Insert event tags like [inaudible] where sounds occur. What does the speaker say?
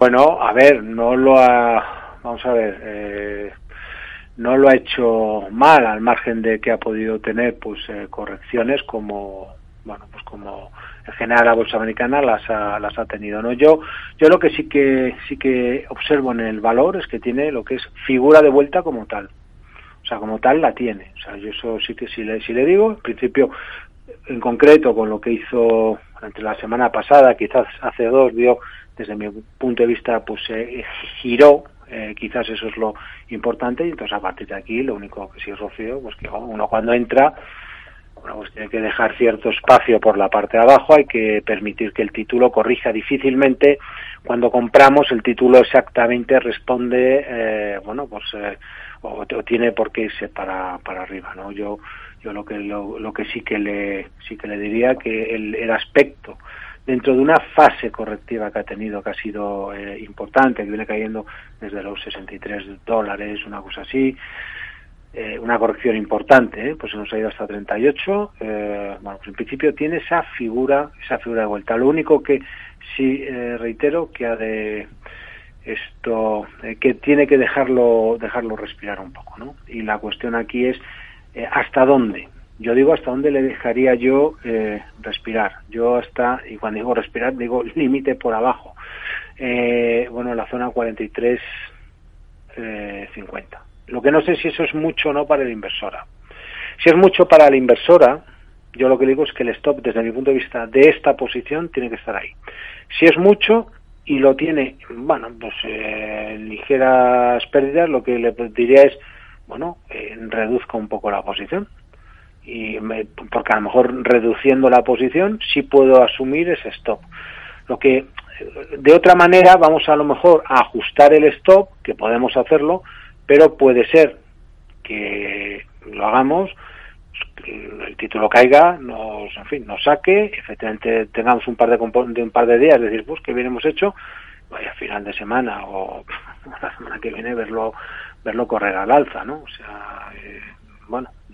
Bueno, a ver, no lo ha, vamos a ver, eh, no lo ha hecho mal al margen de que ha podido tener pues eh, correcciones como bueno pues como en general la bolsa americana las ha, las ha tenido no yo yo lo que sí que sí que observo en el valor es que tiene lo que es figura de vuelta como tal. O sea como tal la tiene. O sea yo eso sí que sí le sí le digo en principio en concreto con lo que hizo entre la semana pasada quizás hace dos dio desde mi punto de vista pues eh, giró eh, quizás eso es lo importante y entonces a partir de aquí lo único que sí es Rocío pues que uno cuando entra bueno, pues tiene que dejar cierto espacio por la parte de abajo, hay que permitir que el título corrija difícilmente. Cuando compramos el título exactamente responde, eh, bueno, pues eh, o, tiene por qué irse para, para arriba, ¿no? Yo yo lo que lo, que sí que le sí que le diría que el, el aspecto dentro de una fase correctiva que ha tenido, que ha sido eh, importante, que viene cayendo desde los 63 dólares, una cosa así, eh, una corrección importante, ¿eh? pues ha ido hasta 38. Eh, bueno, pues en principio tiene esa figura, esa figura de vuelta. Lo único que sí eh, reitero que ha de esto, eh, que tiene que dejarlo, dejarlo respirar un poco, ¿no? Y la cuestión aquí es hasta dónde. Yo digo hasta dónde le dejaría yo respirar. Yo hasta, y cuando digo respirar, digo [laughs] límite por abajo. Bueno, la zona 43, eh, 50. Lo que no sé si eso es mucho o no para la inversora. Si es mucho para la inversora, yo lo que digo es que el stop, desde mi punto de vista, de esta posición tiene que estar ahí. Si es mucho y lo tiene, bueno, pues eh, ligeras pérdidas, lo que le diría es, bueno, eh, reduzca un poco la posición. Y me, porque a lo mejor reduciendo la posición sí puedo asumir ese stop. Lo que de otra manera vamos a lo mejor a ajustar el stop, que podemos hacerlo, pero puede ser que lo hagamos, el título caiga, nos, en fin, nos saque, efectivamente tengamos un par de, de un par de días, decir, pues que bien hemos hecho, vaya final de semana o [laughs] la semana que viene verlo verlo correr al alza, ¿no? O sea, eh, bueno,